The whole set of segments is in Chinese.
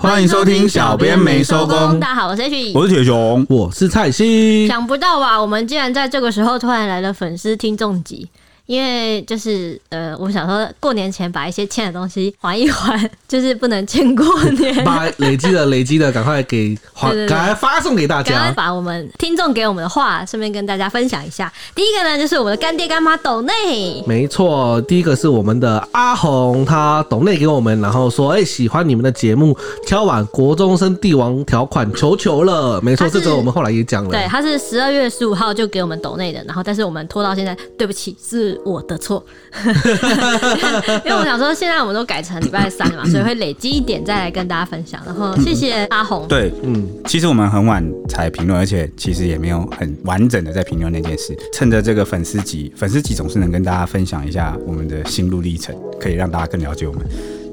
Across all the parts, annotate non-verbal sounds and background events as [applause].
欢迎收听，小编没收工。大家好，我是 H，我是铁雄，我是蔡西。想不到吧？我们竟然在这个时候突然来了粉丝听众集。因为就是呃，我想说过年前把一些欠的东西还一还，就是不能欠过年。[laughs] 把累积的累积的赶快给还，[laughs] 赶快发送给大家。赶快把我们听众给我们的话，顺便跟大家分享一下。第一个呢，就是我们的干爹干妈抖内。没错，第一个是我们的阿红，他抖内给我们，然后说：“哎、欸，喜欢你们的节目，敲碗国中生帝王条款，求求了。”没错，这个我们后来也讲了。对，他是十二月十五号就给我们抖内的，然后但是我们拖到现在，对不起，是。我的错，[laughs] 因为我想说，现在我们都改成礼拜三了嘛，所以会累积一点再来跟大家分享。然后谢谢阿红。对，嗯，其实我们很晚才评论，而且其实也没有很完整的在评论那件事。趁着这个粉丝集，粉丝集总是能跟大家分享一下我们的心路历程，可以让大家更了解我们。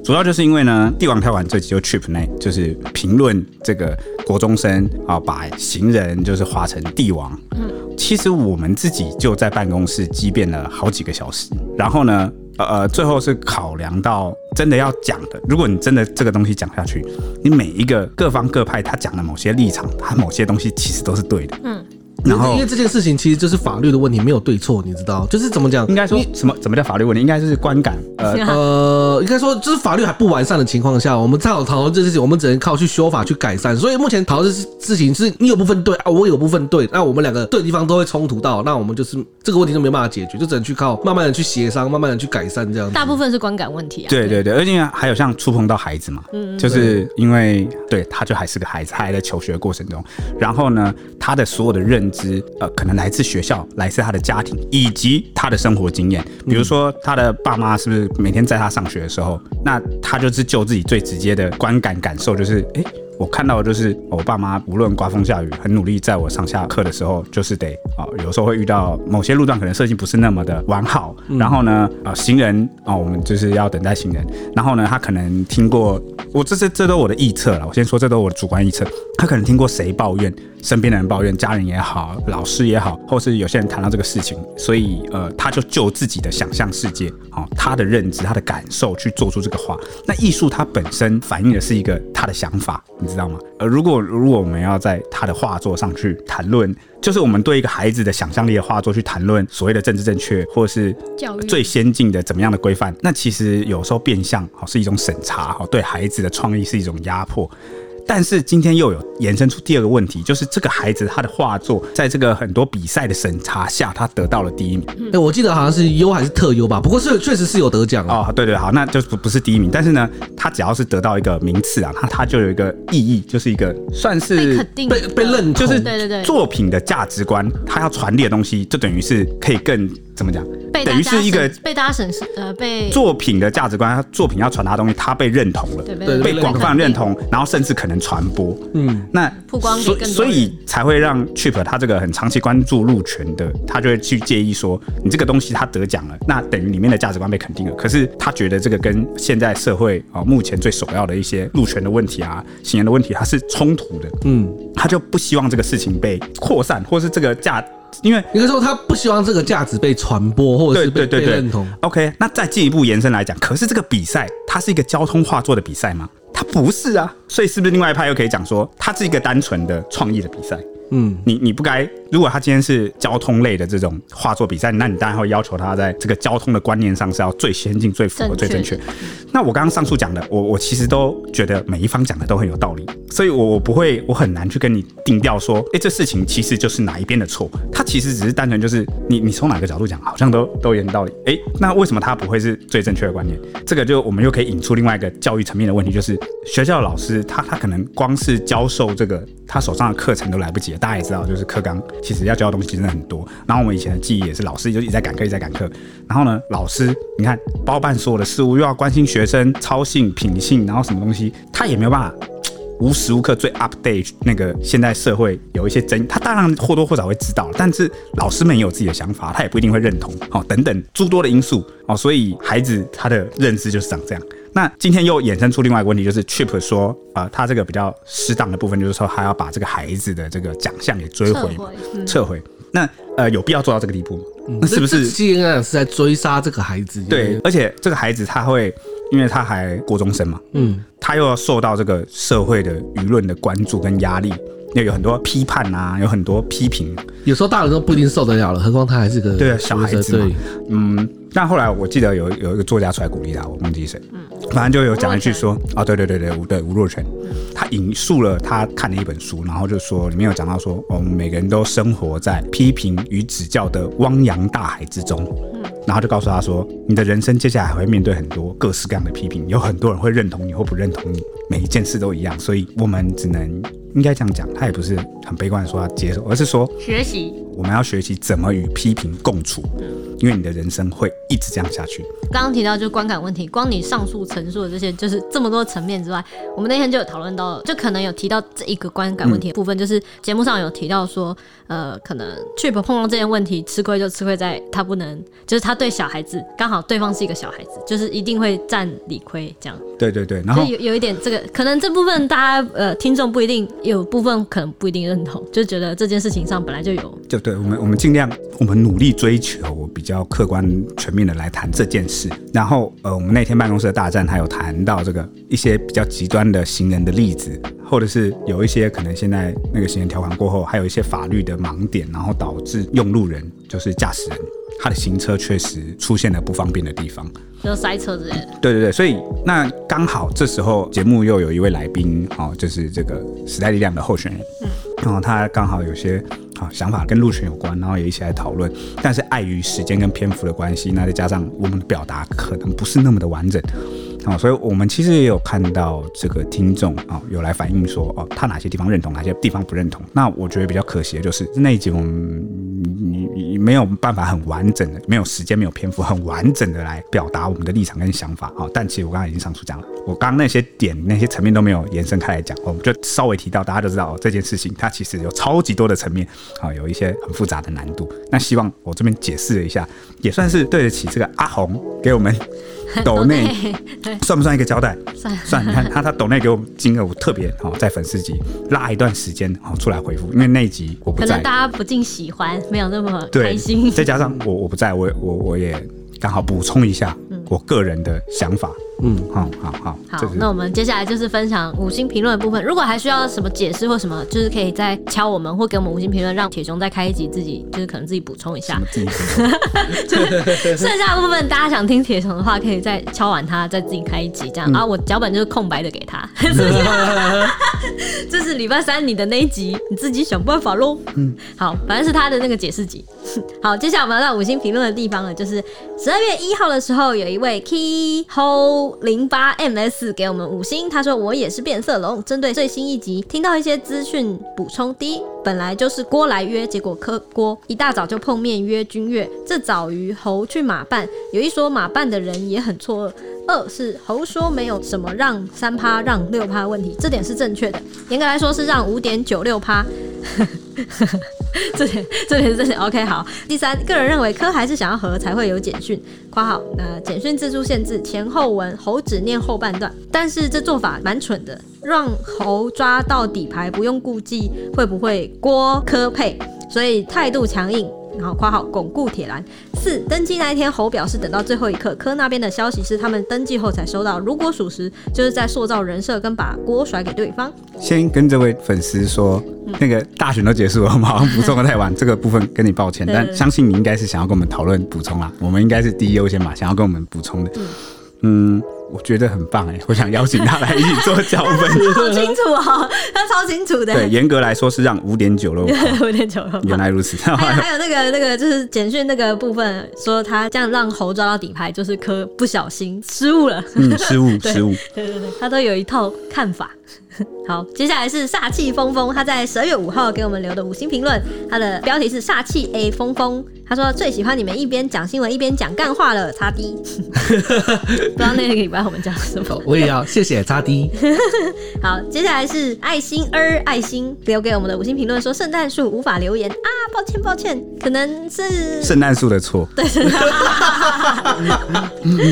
主要就是因为呢，帝王太晚这集就 Trip 内就是评论这个国中生啊，把行人就是划成帝王。嗯，其实我们自己就在办公室激辩了好几个小时，然后呢，呃，最后是考量到真的要讲的，如果你真的这个东西讲下去，你每一个各方各派他讲的某些立场，他某些东西其实都是对的。嗯。然后，因为这件事情其实就是法律的问题，没有对错，你知道？就是怎么讲？应该说什么？怎么叫法律问题？应该就是观感。呃 [laughs] 呃，应该说就是法律还不完善的情况下，我们再好讨论这件事情，我们只能靠去修法去改善。所以目前讨论这事情是你有部分对啊，我有部分对，那我们两个对的地方都会冲突到，那我们就是这个问题就没办法解决，就只能去靠慢慢的去协商，慢慢的去改善这样子。大部分是观感问题啊。对对对，而且还有像触碰到孩子嘛，嗯，就是因为对他就还是个孩子，他还在求学过程中，然后呢，他的所有的认知，呃，可能。来自学校，来自他的家庭，以及他的生活经验。比如说，他的爸妈是不是每天在他上学的时候，那他就是就自己最直接的观感感受，就是哎。我看到的就是我爸妈无论刮风下雨，很努力在我上下课的时候，就是得啊、哦，有时候会遇到某些路段可能设计不是那么的完好，然后呢，啊、呃，行人啊、哦，我们就是要等待行人，然后呢，他可能听过我这是这都我的臆测了，我先说这都我的主观臆测，他可能听过谁抱怨，身边的人抱怨，家人也好，老师也好，或是有些人谈到这个事情，所以呃，他就就自己的想象世界，哦，他的认知，他的感受去做出这个话。那艺术它本身反映的是一个他的想法。你知道吗？呃，如果如果我们要在他的画作上去谈论，就是我们对一个孩子的想象力的画作去谈论所谓的政治正确，或是教育最先进的怎么样的规范，那其实有时候变相好是一种审查，好，对孩子的创意是一种压迫。但是今天又有延伸出第二个问题，就是这个孩子他的画作在这个很多比赛的审查下，他得到了第一名。哎、欸，我记得好像是优还是特优吧？不过是确实是有得奖哦。对对，好，那就不不是第一名。但是呢，他只要是得到一个名次啊，他他就有一个意义，就是一个算是被、被被认同，就是对对对作品的价值观，他要传递的东西，就等于是可以更。怎么讲？等于是一个被大家审视，呃，被作品的价值观，作品要传达的东西，它被认同了，对，被广泛认同，然后甚至可能传播。嗯，那曝光，所所以才会让 Chip 他这个很长期关注路权的，他就会去介意说，你这个东西他得奖了，那等于里面的价值观被肯定了。可是他觉得这个跟现在社会啊，目前最首要的一些路权的问题啊，行人的问题，它是冲突的。嗯，他就不希望这个事情被扩散，或是这个价。因为应该说他不希望这个价值被传播，或者是被被认同。OK，那再进一步延伸来讲，可是这个比赛它是一个交通画作的比赛吗？它不是啊，所以是不是另外一派又可以讲说，它是一个单纯的创意的比赛？嗯，你你不该，如果他今天是交通类的这种画作比赛，那你当然会要求他在这个交通的观念上是要最先进、最符合、最正确。那我刚刚上述讲的，我我其实都觉得每一方讲的都很有道理，所以我我不会，我很难去跟你定调说，哎、欸，这事情其实就是哪一边的错，他其实只是单纯就是你你从哪个角度讲，好像都都有点道理。哎、欸，那为什么他不会是最正确的观念？这个就我们又可以引出另外一个教育层面的问题，就是学校的老师他他可能光是教授这个。他手上的课程都来不及大家也知道，就是课纲其实要教的东西真的很多。然后我们以前的记忆也是，老师就一直在赶课，一直在赶课。然后呢，老师你看包办所有的事物，又要关心学生操性、品性，然后什么东西，他也没有办法。无时无刻最 update 那个现在社会有一些争议，他当然或多或少会知道，但是老师们也有自己的想法，他也不一定会认同，哦，等等诸多的因素，哦，所以孩子他的认知就是长这样。那今天又衍生出另外一个问题，就是 Chip 说，呃，他这个比较适当的部分，就是说他要把这个孩子的这个奖项给追回，撤回。嗯、撤回那呃，有必要做到这个地步吗？嗯、那是不是？基本上是在追杀这个孩子。对，而且这个孩子他会。因为他还国中生嘛，嗯，他又要受到这个社会的舆论的关注跟压力，又有很多批判啊，有很多批评，有时候大人都不一定受得了了，何况他还是个对小孩子嘛，嗯。但后来我记得有有一个作家出来鼓励他，我忘记谁，嗯，反正就有讲一句说，啊，对对对对，吴对吴若权，他引述了他看的一本书，然后就说里面有讲到说，我们每个人都生活在批评与指教的汪洋大海之中，嗯，然后就告诉他说，你的人生接下来还会面对很多各式各样的批评，有很多人会认同你或不认同你，每一件事都一样，所以我们只能应该这样讲，他也不是很悲观的说要接受，而是说学习，我们要学习怎么与批评共处，因为你的人生会。一直这样下去。刚刚提到就是观感问题，光你上述陈述的这些，就是这么多层面之外，我们那天就有讨论到，就可能有提到这一个观感问题的部分，嗯、就是节目上有提到说，呃，可能 Chip 碰到这件问题，吃亏就吃亏在他不能，就是他对小孩子刚好对方是一个小孩子，就是一定会占理亏这样。对对对，然后有有一点这个，可能这部分大家呃听众不一定有部分可能不一定认同，就觉得这件事情上本来就有。就对我们我们尽量我们努力追求比比较客观全面的来谈这件事，然后呃，我们那天办公室的大战还有谈到这个一些比较极端的行人的例子，或者是有一些可能现在那个行人条款过后，还有一些法律的盲点，然后导致用路人就是驾驶人他的行车确实出现了不方便的地方，就塞车之类的。对对对，所以那刚好这时候节目又有一位来宾哦，就是这个时代力量的候选人，嗯，然后他刚好有些。好，想法跟路权有关，然后也一起来讨论。但是碍于时间跟篇幅的关系，那再加上我们的表达可能不是那么的完整，啊，所以我们其实也有看到这个听众啊，有来反映说，哦，他哪些地方认同，哪些地方不认同。那我觉得比较可惜的就是那一集我们你你没有办法很完整的，没有时间，没有篇幅，很完整的来表达我们的立场跟想法啊。但其实我刚刚已经上述讲了，我刚刚那些点那些层面都没有延伸开来讲，我们就稍微提到，大家都知道哦，这件事情它其实有超级多的层面。啊，有一些很复杂的难度。那希望我这边解释了一下，也算是对得起这个阿红给我们 [laughs] 抖内，算不算一个交代？算算。你看他他抖内给我金额，我特别好在粉丝集拉一段时间好出来回复，因为那一集我不在，可能大家不尽喜欢，没有那么开心。再加上我我不在，我我我也刚好补充一下我个人的想法。嗯，好好好，好，那我们接下来就是分享五星评论的部分。如果还需要什么解释或什么，就是可以再敲我们或给我们五星评论，让铁熊再开一集，自己就是可能自己补充一下。[laughs] 就是剩下的部分，大家想听铁熊的话，可以再敲完他，再自己开一集这样。然后我脚本就是空白的给他。[laughs] 这是礼拜三你的那一集，你自己想办法喽。嗯，好，反正是他的那个解释集。[laughs] 好，接下来我们要到五星评论的地方了，就是十二月一号的时候，有一位 Key Ho。零八 ms 给我们五星，他说我也是变色龙。针对最新一集，听到一些资讯补充：第一，本来就是郭来约，结果柯郭一大早就碰面约君越，这早于侯去马办，有一说马办的人也很错愕。二是侯说没有什么让三趴让六趴问题，这点是正确的，严格来说是让五点九六趴。[laughs] 这点这点是正确。OK，好。第三，个人认为柯还是想要和才会有简讯。括号，那简讯字数限制前后文，猴只念后半段，但是这做法蛮蠢的，让猴抓到底牌，不用顾忌会不会郭柯配，所以态度强硬。然后括号巩固铁栏。四登记那一天，侯表示等到最后一刻，科那边的消息是他们登记后才收到。如果属实，就是在塑造人设跟把锅甩给对方。先跟这位粉丝说，嗯、那个大选都结束了，我们好像补充的太晚，这个部分跟你抱歉。但相信你应该是想要跟我们讨论补充啦，我们应该是第一优先嘛，想要跟我们补充的。嗯。嗯我觉得很棒哎，我想邀请他来一起做脚本。[laughs] 好清楚哦，他超清楚的。对，严格来说是让五点九六，[laughs] 五点九六。原来如此。还有还有那个那个就是简讯那个部分，说他这样让猴抓到底牌，就是可不小心失误了。嗯，失误 [laughs] 失误。对对对，他都有一套看法。好，接下来是煞气风风，他在十二月五号给我们留的五星评论，他的标题是煞气 A 疯疯。他说最喜欢你们一边讲新闻一边讲干话了，擦 D。[laughs] 不知道那个礼拜我们讲什么？我也要谢谢擦 D。[laughs] 好，接下来是爱心儿爱心留给我们的五星评论，说圣诞树无法留言啊，抱歉抱歉，可能是圣诞树的错。[laughs] 对，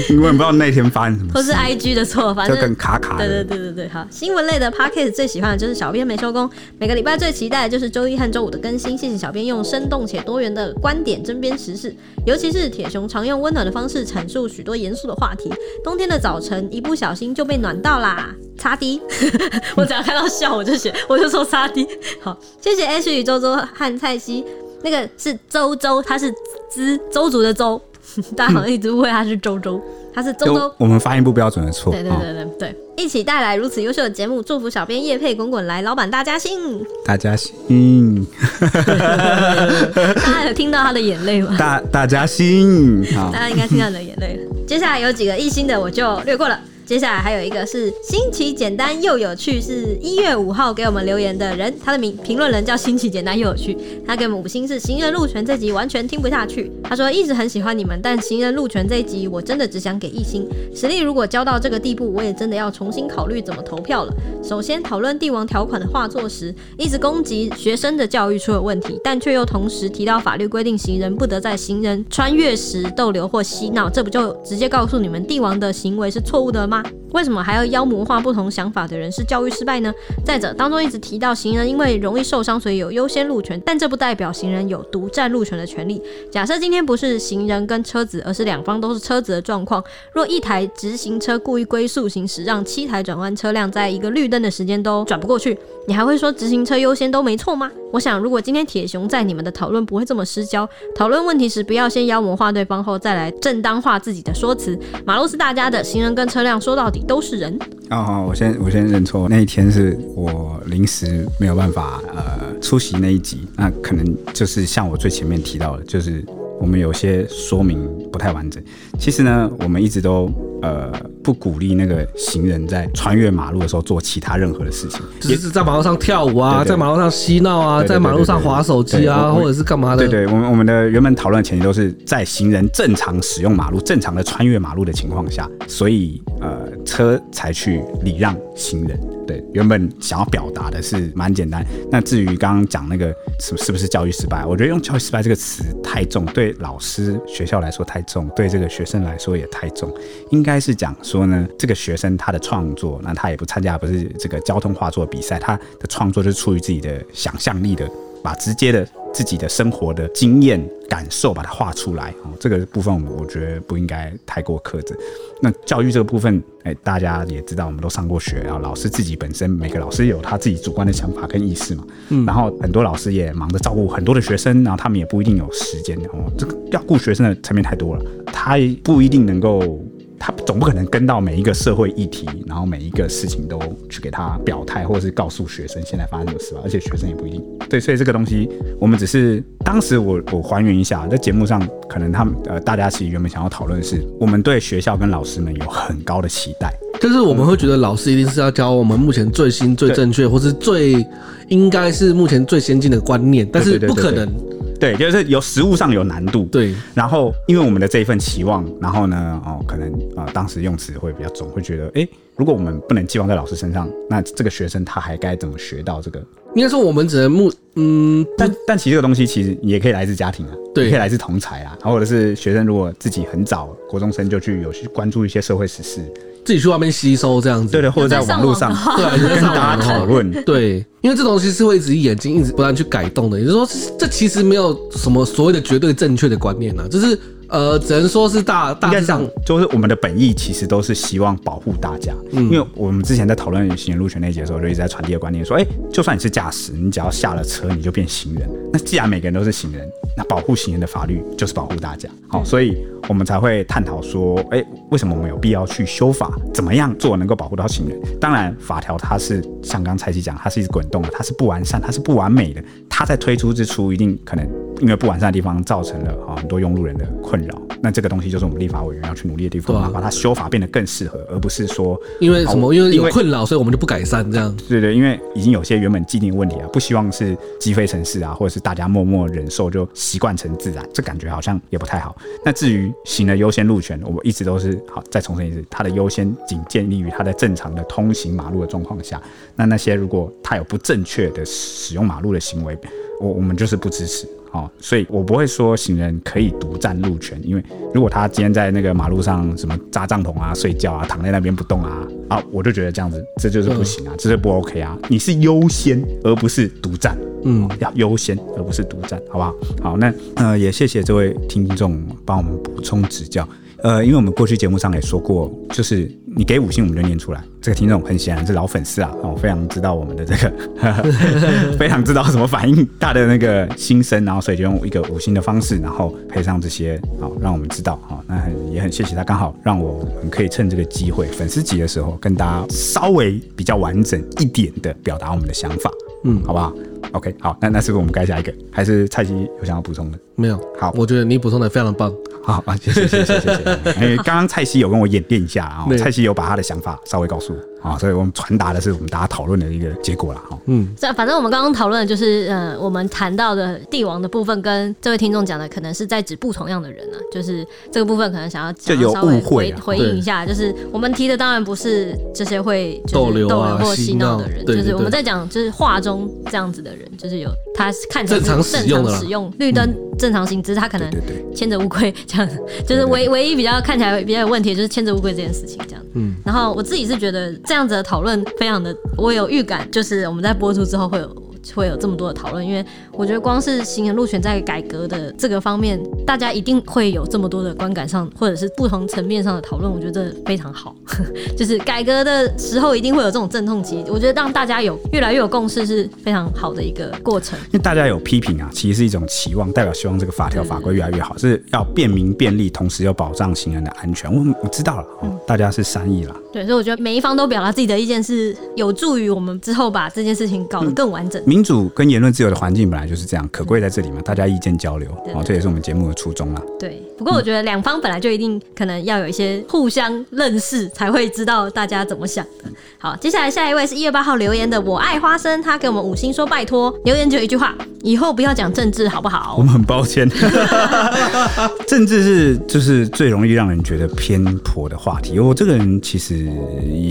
因为不知道那天发生什么，或是 IG 的错，反正就更卡卡。对对对对对，好，新闻类的 Podcast 最喜欢的就是小编没收工，每个礼拜最期待的就是周一和周五的更新。谢谢小编用生动且多元的观点。针砭时事，尤其是铁熊常用温暖的方式阐述许多严肃的话题。冬天的早晨，一不小心就被暖到啦！擦滴 [laughs] 我只要看到笑我就写，我就说擦滴。好，谢谢 H 与周周和蔡西，那个是周周，他是知周族的周，[laughs] 大家好像一直误会他是周周。他是周周，我们发音不标准的错。对对对对对，一起带来如此优秀的节目，祝福小编叶配滚滚来，老板大家兴，大家兴。[laughs] [laughs] 大家有听到他的眼泪吗？大大家兴，大家应该听到你的眼泪了。接下来有几个一星的，我就略过了。接下来还有一个是新奇简单又有趣，是一月五号给我们留言的人，他的名评论人叫新奇简单又有趣，他给我们五星是行人路权这集完全听不下去，他说一直很喜欢你们，但行人路权这一集我真的只想给一星，实力如果交到这个地步，我也真的要重新考虑怎么投票了。首先讨论帝王条款的画作时，一直攻击学生的教育出了问题，但却又同时提到法律规定行人不得在行人穿越时逗留或嬉闹，这不就直接告诉你们帝王的行为是错误的吗？为什么还要妖魔化不同想法的人是教育失败呢？再者，当中一直提到行人因为容易受伤，所以有优先路权，但这不代表行人有独占路权的权利。假设今天不是行人跟车子，而是两方都是车子的状况，若一台直行车故意龟速行驶，让七台转弯车辆在一个绿灯的时间都转不过去，你还会说直行车优先都没错吗？我想，如果今天铁雄在你们的讨论不会这么失焦，讨论问题时不要先妖魔化对方后再来正当化自己的说辞。马路是大家的，行人跟车辆说到底都是人。哦，我先我先认错，那一天是我临时没有办法呃出席那一集，那可能就是像我最前面提到的，就是。我们有些说明不太完整。其实呢，我们一直都呃不鼓励那个行人在穿越马路的时候做其他任何的事情，只是在马路上跳舞啊，在马路上嬉闹啊，在马路上滑手机啊，或者是干嘛的。对对，我们我们的原本讨论的前提都是在行人正常使用马路、正常的穿越马路的情况下，所以呃车才去礼让行人。对，原本想要表达的是蛮简单。那至于刚刚讲那个是是不是教育失败，我觉得用教育失败这个词太重，对老师、学校来说太重，对这个学生来说也太重。应该是讲说呢，这个学生他的创作，那他也不参加，不是这个交通画作比赛，他的创作就是出于自己的想象力的，把直接的。自己的生活的经验感受，把它画出来哦。这个部分我觉得不应该太过苛责。那教育这个部分，哎，大家也知道，我们都上过学然后。老师自己本身，每个老师有他自己主观的想法跟意识嘛。嗯。然后很多老师也忙着照顾很多的学生，然后他们也不一定有时间哦。这个要顾学生的层面太多了，他不一定能够。他总不可能跟到每一个社会议题，然后每一个事情都去给他表态，或者是告诉学生现在发生什么事吧。而且学生也不一定对，所以这个东西我们只是当时我我还原一下，在节目上可能他们呃大家其实原本想要讨论的是，我们对学校跟老师们有很高的期待，就是我们会觉得老师一定是要教我们目前最新、最正确，或是最应该是目前最先进的观念，但是不可能。对，就是有实物上有难度。对，然后因为我们的这一份期望，然后呢，哦，可能啊、呃，当时用词会比较重，会觉得，哎，如果我们不能寄望在老师身上，那这个学生他还该怎么学到这个？应该说，我们只能目，嗯，但但其实这个东西其实也可以来自家庭啊，对，也可以来自同才啊，或者是学生如果自己很早国中生就去有去关注一些社会时事。自己去外面吸收这样子，对对，或者在网络上，对，跟大家讨论，对，因为这东西是会一直眼睛一直不断去改动的，也就是说，这其实没有什么所谓的绝对正确的观念啊，就是。呃，只能说是大大致上，就是我们的本意其实都是希望保护大家，嗯，因为我们之前在讨论行人路权那节的时候，就一直在传递的观念说，哎，就算你是驾驶，你只要下了车，你就变行人。那既然每个人都是行人，那保护行人的法律就是保护大家，好，所以我们才会探讨说，哎，为什么我们有必要去修法？怎么样做能够保护到行人？当然，法条它是像刚才蔡奇讲，它是一直滚动的，它是不完善，它是不完美的。它在推出之初，一定可能因为不完善的地方，造成了啊很多用路人的困扰。那这个东西就是我们立法委员要去努力的地方，啊，把它修法变得更适合，而不是说因为什么？哦、因为有困扰，所以我们就不改善这样。对对，因为已经有些原本既定的问题啊，不希望是积飞城市啊，或者是大家默默忍受就习惯成自然，这感觉好像也不太好。那至于行的优先路权，我们一直都是好再重申一次，它的优先仅建立于它在正常的通行马路的状况下。那那些如果它有不正确的使用马路的行为，我我们就是不支持。哦，所以我不会说行人可以独占路权，因为如果他今天在那个马路上什么扎帐篷啊、睡觉啊、躺在那边不动啊，啊，我就觉得这样子这就是不行啊，这是不 OK 啊。你是优先而不是独占，嗯，要优先而不是独占，好不好？好，那呃也谢谢这位听众帮我们补充指教。呃，因为我们过去节目上也说过，就是你给五星我们就念出来。这个听众很显然是老粉丝啊，哦，非常知道我们的这个，[laughs] 非常知道什么反应大的那个心声，然后所以就用一个五星的方式，然后配上这些，好让我们知道，好，那很也很谢谢他，刚好让我们可以趁这个机会粉丝节的时候跟大家稍微比较完整一点的表达我们的想法，嗯，好不好？OK，好，那那是不是我们该下一个？还是蔡西有想要补充的？没有，好，我觉得你补充的非常的棒。好啊，谢谢谢谢谢谢。因为 [laughs] 刚刚蔡西有跟我演练一下啊，蔡西有把他的想法稍微告诉我啊，所以我们传达的是我们大家讨论的一个结果了哈。嗯，这反正我们刚刚讨论的就是，呃，我们谈到的帝王的部分，跟这位听众讲的可能是在指不同样的人啊，就是这个部分可能想要就有误会回应一下，就是我们提的当然不是这些会逗留啊或嬉闹的人，就是我们在讲就是画中这样子的人，就是有他看成正常使用使用绿灯正常行，只是他可能牵着乌龟这样子，就是。唯唯一比较看起来比较有问题就是牵着乌龟这件事情，这样。嗯，然后我自己是觉得这样子的讨论非常的，我有预感，就是我们在播出之后会有。会有这么多的讨论，因为我觉得光是行人路权在改革的这个方面，大家一定会有这么多的观感上或者是不同层面上的讨论，我觉得非常好。[laughs] 就是改革的时候一定会有这种阵痛期，我觉得让大家有越来越有共识是非常好的一个过程。因为大家有批评啊，其实是一种期望，代表希望这个法条法规越来越好，是要便民便利，同时又保障行人的安全。我我知道了，嗯，大家是善意了。对，所以我觉得每一方都表达自己的意见，是有助于我们之后把这件事情搞得更完整。嗯民主跟言论自由的环境本来就是这样，可贵在这里嘛，大家意见交流，哦，这也是我们节目的初衷啦。对，不过我觉得两方本来就一定可能要有一些互相认识，才会知道大家怎么想的。好，接下来下一位是一月八号留言的我爱花生，他给我们五星说拜托，留言就一句话，以后不要讲政治好不好？我们很抱歉，[laughs] 政治是就是最容易让人觉得偏颇的话题。我这个人其实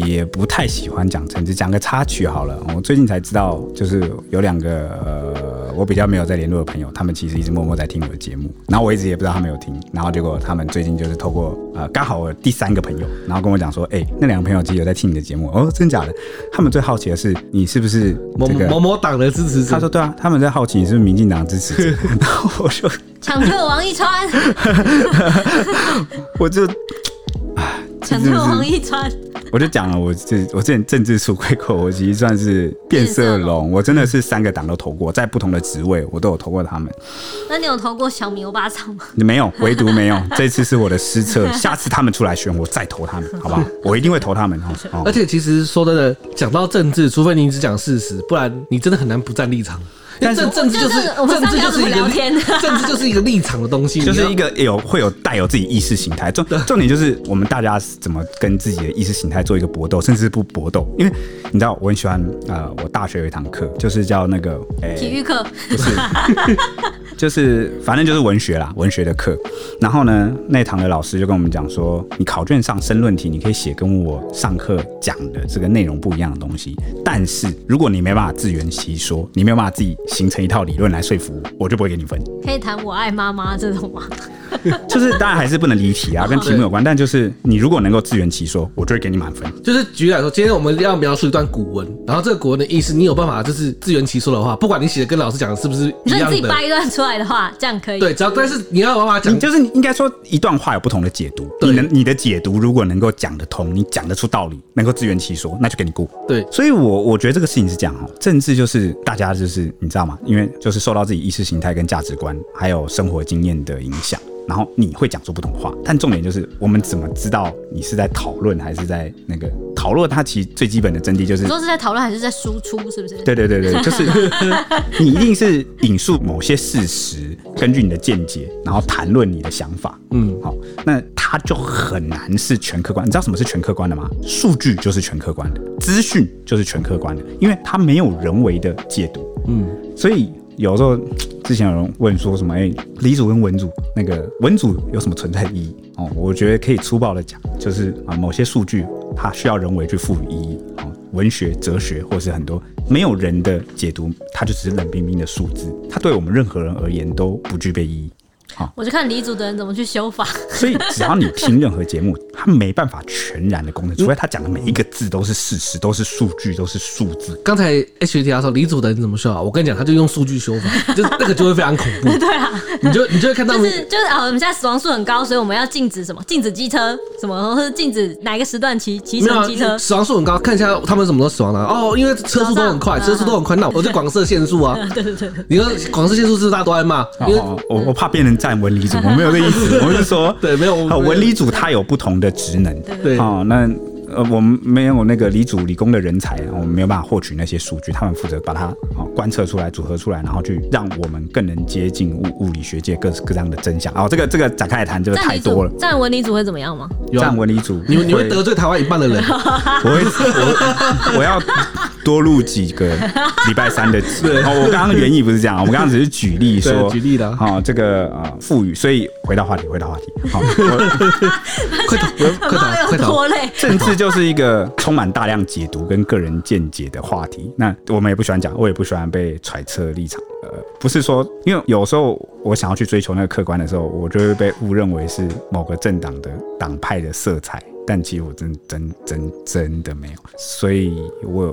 也不太喜欢讲政治，讲个插曲好了。我最近才知道，就是。有两个呃，我比较没有在联络的朋友，他们其实一直默默在听我的节目，然后我一直也不知道他们有听，然后结果他们最近就是透过呃，刚好我第三个朋友，然后跟我讲说，哎、欸，那两个朋友其实有在听你的节目，哦，真假的？他们最好奇的是你是不是某某某党的支持者？他说对啊，他们在好奇你是不是民进党支持者，[laughs] 然后我就抢客王一川，[laughs] 我就啊，抢救王一川。我就讲了，我这我这政治出柜过，我其实算是变色龙。我真的是三个党都投过，在不同的职位我都有投过他们。那你有投过小米欧巴桑吗？你没有，唯独没有。这次是我的失策，下次他们出来选，我再投他们，好不好？我一定会投他们。而且其实说真的，讲到政治，除非你只讲事实，不然你真的很难不站立场。但是政治就是政治就是一个 [laughs] 政治就是一个立场的东西，[laughs] 就是一个有会有带有自己意识形态。重重点就是我们大家怎么跟自己的意识形态做一个搏斗，甚至不搏斗。因为你知道我很喜欢呃，我大学有一堂课，就是叫那个诶体育课，不是，[laughs] 就是反正就是文学啦，文学的课。然后呢，那堂的老师就跟我们讲说，你考卷上申论题，你可以写跟我上课讲的这个内容不一样的东西，但是如果你没办法自圆其说，你没有办法自己。形成一套理论来说服我，我就不会给你分。可以谈我爱妈妈这种吗？[laughs] 就是当然还是不能离题啊，跟题目有关。但就是你如果能够自圆其说，我就会给你满分。就是举例来说，今天我们要描述一段古文，然后这个古文的意思，你有办法就是自圆其说的话，不管你写的跟老师讲的是不是一样的，你自己掰一段出来的话，这样可以。对，只要但是你要有办法讲，就是应该说一段话有不同的解读。你能你的解读如果能够讲得通，你讲得出道理，能够自圆其说，那就给你过。对，所以我我觉得这个事情是这样哈，政治就是大家就是你知道吗？因为就是受到自己意识形态跟价值观还有生活经验的影响。然后你会讲出不同话，但重点就是我们怎么知道你是在讨论还是在那个讨讨论它其实最基本的真谛就是你说是在讨论还是在输出？是不是？对对对对，就是你一定是引述某些事实，根据你的见解，然后谈论你的想法。嗯，好，那它就很难是全客观。你知道什么是全客观的吗？数据就是全客观的，资讯就是全客观的，因为它没有人为的解读。嗯，所以有时候之前有人问说什么，哎、欸，理组跟文主那个文主有什么存在意义？哦，我觉得可以粗暴的讲，就是啊，某些数据它需要人为去赋予意义。哦文学、哲学，或是很多没有人的解读，它就只是冷冰冰的数字，它对我们任何人而言都不具备意义。好，我就看理组的人怎么去修法。[laughs] 所以只要你听任何节目，他没办法全然的公正，除非他讲的每一个字都是事实，都是数据，都是数字。刚才 H T R 说理组的人怎么修啊？我跟你讲，他就用数据修法，[laughs] 就那个就会非常恐怖。[laughs] 对啊，你就你就会看到，就是就是啊，我们现在死亡数很高，所以我们要禁止什么？禁止机车什么？或者禁止哪一个时段骑骑乘机车？死亡数很高，看一下他们什么时候死亡的哦，因为车速都很快，车速都很快，那我就广设限速啊。对对对，你说广设限速是大家都在骂，因为我我怕变成站文理组，我。没有这意思，[laughs] 我是说，对，没有。文理组它有不同的职能，对，哦，那呃，我们没有那个理组理工的人才，我们没有办法获取那些数据，他们负责把它啊观测出来、组合出来，然后去让我们更能接近物物理学界各式各样的真相。哦，这个这个展开来谈，这个太多了。站文理组会怎么样吗？站文理组，你你会得罪台湾一半的人。[laughs] 我会，我我要多录几个礼拜三的。[laughs] 哦，我刚刚原意不是这样，我们刚刚只是举例说，举例的。啊，这个啊赋予，所以回到话题，回到话题。好，[laughs] 快走，快走，快走。政治就是一个充满大量解读跟个人见解的话题。那我们也不喜欢讲，我也不喜欢被揣测立场。呃，不是说，因为有时候我想要去追求那个客观的时候，我就会被误认为是某个政党的党派的色彩。但其实我真真真真的没有，所以我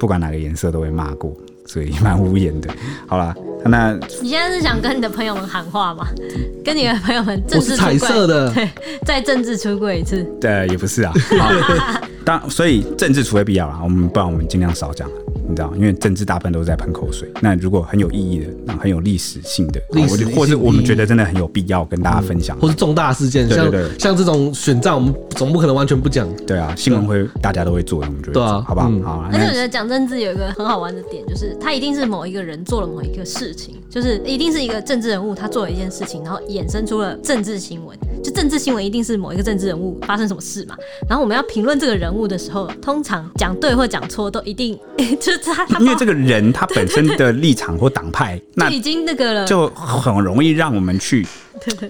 不管哪个颜色都会骂过，所以蛮无言的。好啦。那你现在是想跟你的朋友们喊话吗？[laughs] 跟你的朋友们政治彩色的，[laughs] 对，再政治出柜一次。对，也不是啊。当所以政治除非必要啦，我们不然我们尽量少讲。你知道，因为政治大部分都是在喷口水。那如果很有意义的，那很有历史性的，历史或者我们觉得真的很有必要跟大家分享，或是重大事件，像像这种选战，我们总不可能完全不讲。对啊，新闻会大家都会做，我们觉得对啊，好不好？好。而且我觉得讲政治有一个很好玩的点，就是他一定是某一个人做了某一个事情，就是一定是一个政治人物他做了一件事情，然后衍生出了政治新闻。就政治新闻一定是某一个政治人物发生什么事嘛，然后我们要评论这个人物的时候，通常讲对或讲错都一定 [laughs] 就是他，他因为这个人他 [laughs] 本身的立场或党派，那已经那个了，就很容易让我们去。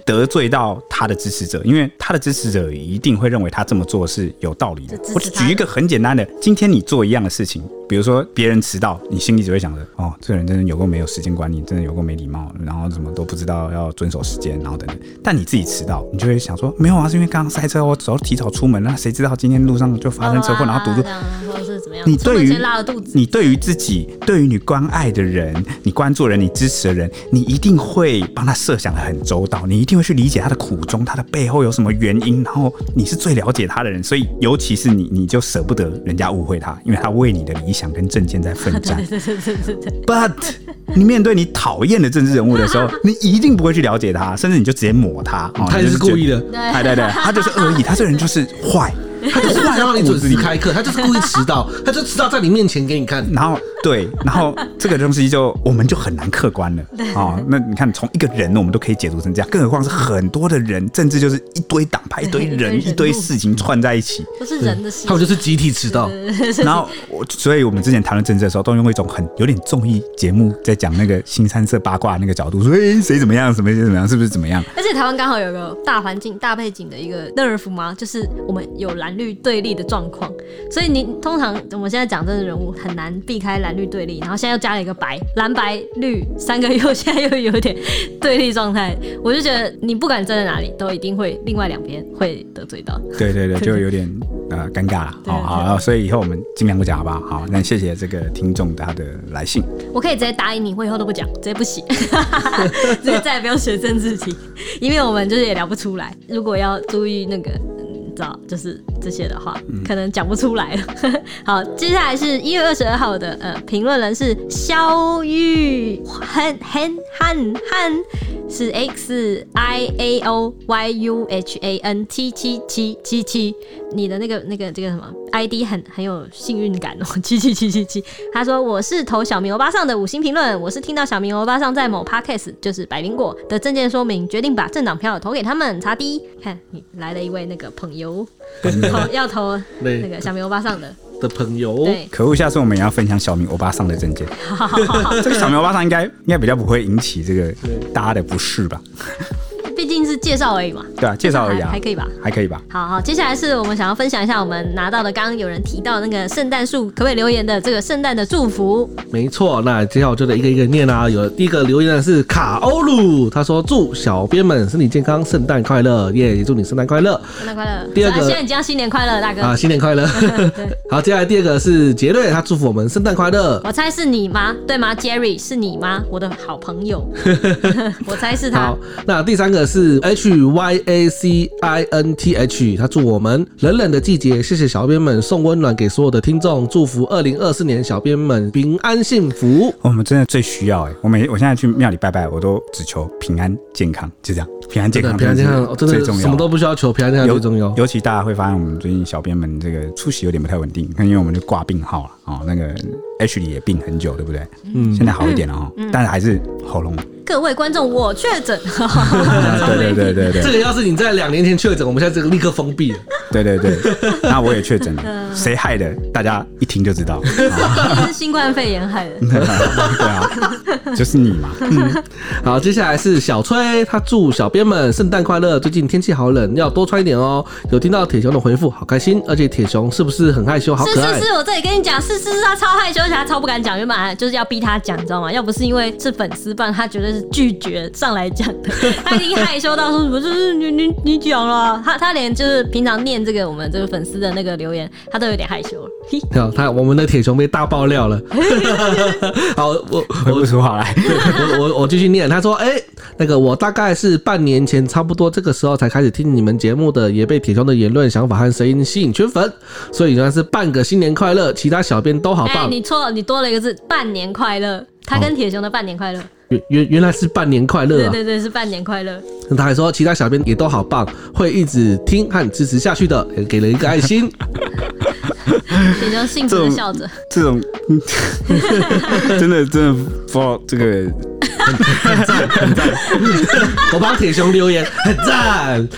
得罪到他的支持者，因为他的支持者一定会认为他这么做是有道理的。我举一个很简单的，今天你做一样的事情，比如说别人迟到，你心里只会想着，哦，这个人真的有过没有时间管理，真的有过没礼貌，然后什么都不知道要遵守时间，然后等等。但你自己迟到，你就会想说，没有啊，是因为刚刚塞车，我早提早出门，那谁知道今天路上就发生车祸，然后堵住，么样？你对于你对于自己，对于你关爱的人，你关注的人，你支持的人，你一定会帮他设想的很周到。你一定会去理解他的苦衷，他的背后有什么原因，然后你是最了解他的人，所以尤其是你，你就舍不得人家误会他，因为他为你的理想跟政见在奋战。[laughs] But 你面对你讨厌的政治人物的时候，你一定不会去了解他，甚至你就直接抹他，他就是故意的，对对对，他就是恶意，他这人就是坏。他就是想让你准时开课，他就是故意迟到，[laughs] 他就迟到在你面前给你看。然后对，然后这个东西就我们就很难客观了啊。那你看，从一个人我们都可以解读成这样，更何况是很多的人，政治就是一堆党派、一堆人、一堆事情串在一起，不是人的事，还有就是集体迟到。然后我，所以我们之前谈论政治的时候，都用一种很有点综艺节目在讲那个新三色八卦那个角度，说哎谁怎么样，什么谁怎么样，是不是怎么样？而且台湾刚好有个大环境、大背景的一个 nerve 吗？就是我们有蓝绿对立的。状况，所以你通常我们现在讲政治人物很难避开蓝绿对立，然后现在又加了一个白蓝白绿三个又现在又有点对立状态，我就觉得你不管站在哪里，都一定会另外两边会得罪到。对对对，就有点呃尴尬了。好好，所以以后我们尽量不讲好不好？好，那谢谢这个听众他的来信。我可以直接答应你，我以后都不讲，直接不写，[laughs] 直接再也不用写政治题，因为我们就是也聊不出来。如果要注意那个。就是这些的话，可能讲不出来了。[laughs] 好，接下来是一月二十二号的呃评论人是肖玉很很很很是 X I A O Y U H A N 七七七七七，你的那个那个这个什么 ID 很很有幸运感哦，[laughs] 七七七七七。他说我是投小明欧巴上的五星评论，我是听到小明欧巴上在某 Podcast 就是百灵果的证件说明，决定把政党票投给他们。查低，看你来了一位那个朋友，投要投那个小明欧巴上的。的朋友，可恶！下次我们也要分享小明欧巴桑的证件。[laughs] 这个小明欧巴桑应该应该比较不会引起这个大家的不适吧？毕竟是介绍而已嘛，对啊，介绍而已啊，还可以吧，还可以吧。好好，接下来是我们想要分享一下我们拿到的，刚刚有人提到那个圣诞树，可不可以留言的这个圣诞的祝福？没错，那接下来我就得一个一个念啊。有第一个留言的是卡欧鲁，他说祝小编们身体健康，圣诞快乐，耶、yeah！也祝你圣诞快乐，圣诞快乐。第二个，现在已经新年快乐，大哥啊，新年快乐。[laughs] 好，接下来第二个是杰瑞，他祝福我们圣诞快乐。[laughs] 我猜是你吗？对吗？Jerry 是你吗？我的好朋友，[laughs] 我猜是他。好，那第三个是 H。Y A C I N T H，他祝我们冷冷的季节，谢谢小编们送温暖给所有的听众，祝福二零二四年小编们平安幸福。我们真的最需要哎，我每我现在去庙里拜拜，我都只求平安健康，就这样，平安健康，平安健康真的最重要，什么都不需要求，平安健康最重要。尤其大家会发现，我们最近小编们这个出席有点不太稳定，看因为我们就挂病号了哦，那个 H 里也病很久，对不对？嗯，现在好一点了哈，但是还是喉咙。各位观众，我确诊。[laughs] 对对对对对，[laughs] 这个要是你在两年前确诊，我们现在这个立刻封闭了。对对对，[laughs] 那我也确诊了，谁害的？大家一听就知道，[laughs] 是新冠肺炎害的。[laughs] 对啊，就是你嘛。好，接下来是小崔，他祝小编们圣诞快乐。最近天气好冷，要多穿一点哦。有听到铁雄的回复，好开心。而且铁雄是不是很害羞？好可爱。是是是，我这里跟你讲，是是是，他超害羞，而且他超不敢讲，原本就是要逼他讲，你知道吗？要不是因为是粉丝，不然他绝对是。拒绝上来讲的，他已经害羞到说什么就是你你你讲了，他他连就是平常念这个我们这个粉丝的那个留言，他都有点害羞了。[laughs] 好，他我们的铁雄被大爆料了。[laughs] [laughs] 好，我我不出话来，我我我继续念。他说：“哎、欸，那个我大概是半年前差不多这个时候才开始听你们节目的，也被铁雄的言论、想法和声音吸引圈粉，所以原来是半个新年快乐。其他小编都好棒。欸”你错了，你多了一个字，半年快乐。他跟铁雄的半年快乐。哦原原原来是半年快乐啊！对对对，是半年快乐。那他还说其他小编也都好棒，会一直听和支持下去的，也给了一个爱心。[laughs] 比较幸福的笑着。这种，[laughs] 真的真的不知道这个。很赞，很赞！我帮铁熊留言，很赞。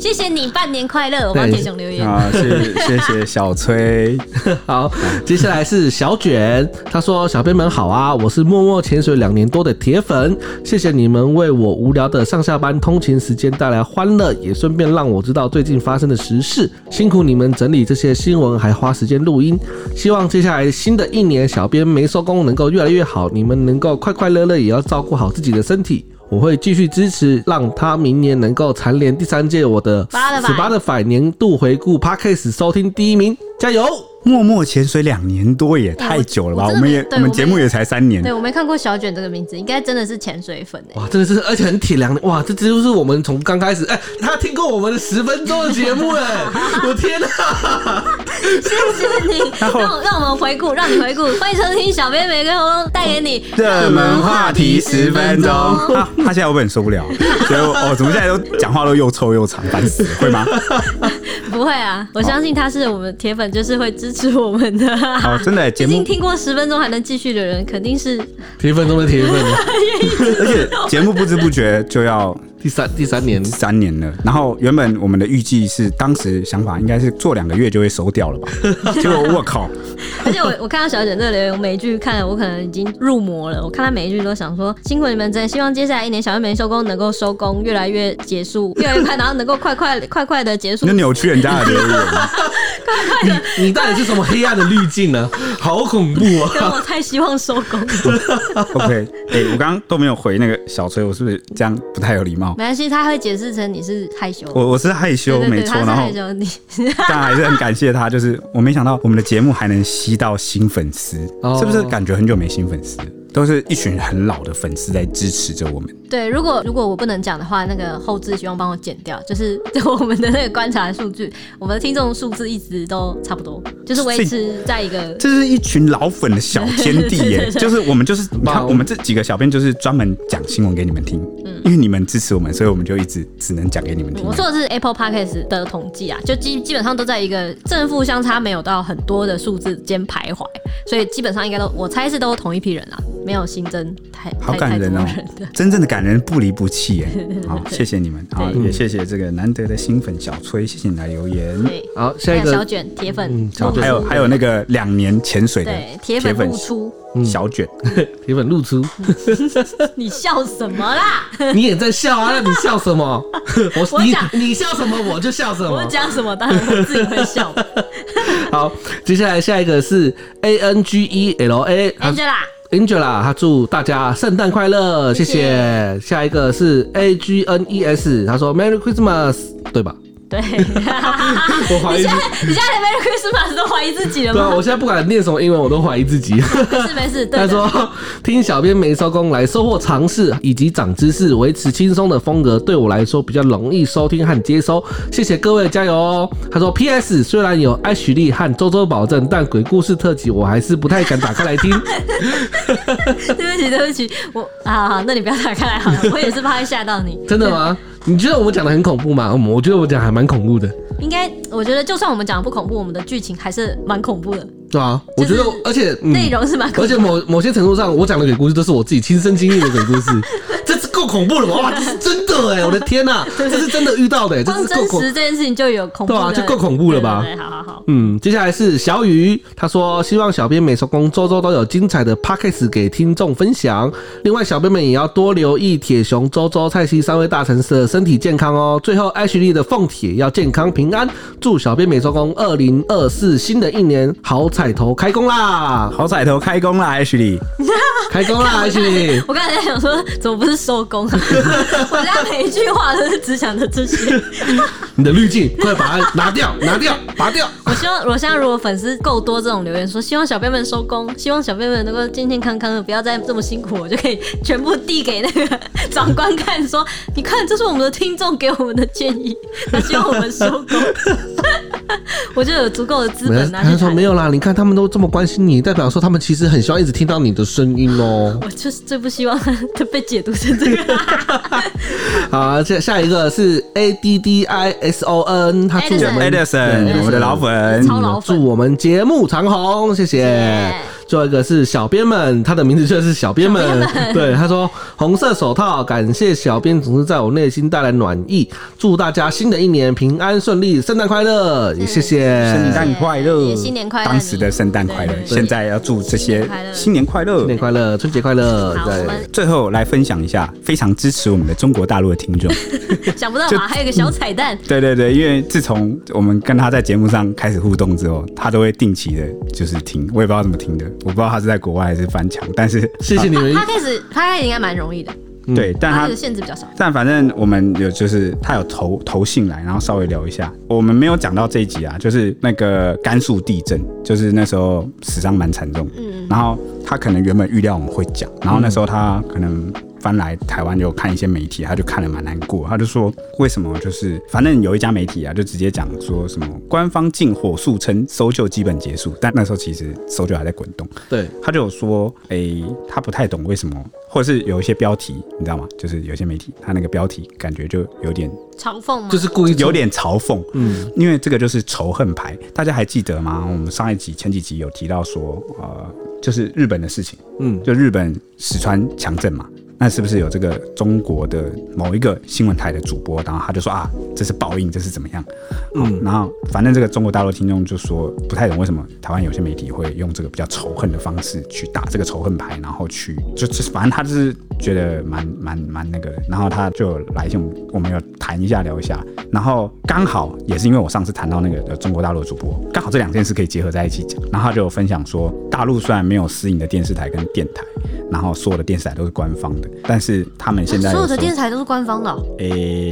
谢谢你，半年快乐！我帮铁熊留言。啊，谢谢谢小崔。[laughs] 好，接下来是小卷，他说：“小编们好啊，我是默默潜水两年多的铁粉，谢谢你们为我无聊的上下班通勤时间带来欢乐，也顺便让我知道最近发生的时事。辛苦你们整理这些新闻，还花时间录音。希望接下来新的一年，小编没收工能够越来越好，你们能够快快乐乐。”也要照顾好自己的身体，我会继续支持，让他明年能够蝉联第三届我的 Spotify 年度回顾 Podcast 收听第一名，加油！默默潜水两年多也太久了吧？我们也我们节目也才三年。对，我没看过小卷这个名字，应该真的是潜水粉哎。哇，真的是，而且很体谅的哇！这这就是我们从刚开始哎，他听过我们的十分钟的节目哎，[laughs] 我天哪！谢谢你，[laughs] 让让我们回顾，让你回顾，欢迎收听小编每个活动带给你热门话题十分钟。他他现在会不会很受不了？觉得哦，怎么现在都讲话都又臭又长，烦死了，会吗？[laughs] 不会啊，我相信他是我们铁粉，就是会支持我们的。好，真的，[laughs] 节目听过十分钟还能继续的人，肯定是铁粉中的铁粉。[laughs] 而且节目不知不觉就要第三第三年三年了。然后原本我们的预计是，当时想法应该是做两个月就会收掉了吧？[laughs] 结果我靠！而且我 [laughs] 我看到小姐这个留言，我每一句看了，我可能已经入魔了。我看她每一句都想说，辛苦你们，真希望接下来一年小编没收工能够收工，越来越结束，越来越快，然后能够快快快快的结束。那扭曲人家的留言，[laughs] 快快的！[laughs] 你到底是什么黑暗的滤镜呢？[laughs] 好恐怖啊！我太希望收工。[laughs] OK，哎、欸，我刚刚都没有回那个小崔，我是不是这样不太有礼貌？没关系，他会解释成你是害羞。我我是害羞，没错。然后，但还是很感谢他，就是我没想到我们的节目还能吸到新粉丝，哦、是不是感觉很久没新粉丝？都是一群很老的粉丝在支持着我们。对，如果如果我不能讲的话，那个后置希望帮我剪掉，就是就我们的那个观察数据，我们的听众数字一直都差不多，就是维持在一个。这是一群老粉的小天地耶，[laughs] 就是我们就是你看我们这几个小编就是专门讲新闻给你们听，嗯，因为你们支持我们，所以我们就一直只能讲给你们听。我说的是 Apple Podcast 的统计啊，就基基本上都在一个正负相差没有到很多的数字间徘徊，所以基本上应该都我猜是都同一批人啊，没有新增太好感人哦，真正的感人不离不弃耶。[laughs] 好，谢谢你们，好也谢谢这个难得的新粉小崔，谢谢你来留言。好，下一个小卷铁粉，还有还有那个两年潜水的铁粉露出小卷，铁粉露出，[laughs] [laughs] 你笑什么啦？你也在笑啊？那你笑什么？我你你笑什么我就笑什么。我讲什么当然我自己会笑。好，接下来下一个是 A N G E L A Angela。Angela，他祝大家圣诞快乐，谢谢。下一个是 A G N E S，他说 Merry Christmas，对吧？对，[laughs] 我怀疑你现在你现在连 Merry Christmas 都怀疑自己了吗？对啊，我现在不管念什么英文，我都怀疑自己。没 [laughs] 事没事。他说听小编没收工来收获常识以及长知识，维持轻松的风格对我来说比较容易收听和接收。谢谢各位，加油哦！他说 P.S. 虽然有艾许莉和周周保证，但鬼故事特辑我还是不太敢打开来听。[laughs] 对不起对不起，我啊好，那你不要打开来好了，我也是怕会吓到你。真的吗？你觉得我们讲的很恐怖吗？我觉得我讲还蛮恐怖的。应该，我觉得就算我们讲的不恐怖，我们的剧情还是蛮恐怖的。对啊，我觉得，而且内容是蛮恐怖。而且某某些程度上，我讲的鬼故事都是我自己亲身经历的鬼故事，[laughs] 够恐怖了吧？哇，[laughs] 这是真的哎！我的天呐，[laughs] 这是真的遇到的，这是真实这件事情就有恐怖，对啊，就够恐怖了吧？对好好好，嗯，接下来是小雨，他说希望小编美术工，周周都有精彩的 podcast 给听众分享。另外，小编们也要多留意铁雄、周周、蔡西三位大城市的身体健康哦。最后，艾许莉的凤铁要健康平安，祝小编美术工，二零二四新的一年好彩头开工啦！啊，好彩头开工啦，Ashley，[laughs] 开工啦，Ashley。我刚才在想说，怎么不是收工啊？[laughs] 我家每一句话都是只想着这些。[laughs] 你的滤镜，快把它拿掉，拿掉，拔掉。我希望，我现在如果粉丝够多，这种留言说希望小编们收工，希望小编们能够健健康康的，不要再这么辛苦，我就可以全部递给那个长官看，说你看，这是我们的听众给我们的建议，他希望我们收工。[laughs] 我就有足够的资本拿去。他说没有啦，你看他们都这么关心你，代表说他们其实很希望一直听到你的声音哦。[laughs] 我就是最不希望他被解读成这个。[laughs] 好，下下一个是 A D D I S O N，他祝我们 Edison，我们的老粉，超老粉，祝我们节目长红，谢谢。最后一个是小编们，他的名字就是小编们。们对，他说红色手套，感谢小编总是在我内心带来暖意，祝大家新的一年平安顺利，圣诞快乐，也谢谢，圣诞快乐，新年快乐，当时的圣诞快乐，现在要祝这些新年快乐，新年快乐，春节快乐。对，最后来分享一下非常支持我们的中国大陆的听众，[laughs] 想不到吧？还有个小彩蛋，对对对，因为自从我们跟他在节目上开始互动之后，他都会定期的就是听，我也不知道怎么听的。我不知道他是在国外还是翻墙，但是 [laughs] 谢谢你们。他开始，他开始应该蛮容易的。对，但他的限制比较少。但反正我们有，就是他有投投信来，然后稍微聊一下。我们没有讲到这一集啊，就是那个甘肃地震，就是那时候死伤蛮惨重。嗯。然后他可能原本预料我们会讲，然后那时候他可能。翻来台湾就看一些媒体，他就看了蛮难过。他就说，为什么就是反正有一家媒体啊，就直接讲说什么官方禁火速称搜救基本结束，但那时候其实搜救还在滚动。对，他就有说，哎、欸，他不太懂为什么，或者是有一些标题，你知道吗？就是有些媒体他那个标题感觉就有点嘲讽吗？就是故意有点嘲讽。嗯，因为这个就是仇恨牌，大家还记得吗？我们上一集前几集有提到说，呃，就是日本的事情，嗯，就日本石川强震嘛。那是不是有这个中国的某一个新闻台的主播，然后他就说啊，这是报应，这是怎么样？嗯，然后反正这个中国大陆听众就说不太懂为什么台湾有些媒体会用这个比较仇恨的方式去打这个仇恨牌，然后去就就是反正他就是觉得蛮 [laughs] 蛮蛮那个的，然后他就来信我们要谈一下聊一下，然后刚好也是因为我上次谈到那个中国大陆的主播，刚好这两件事可以结合在一起讲，然后他就分享说，大陆虽然没有私营的电视台跟电台，然后所有的电视台都是官方的。但是他们现在有所有的电视台都是官方的，哦，诶、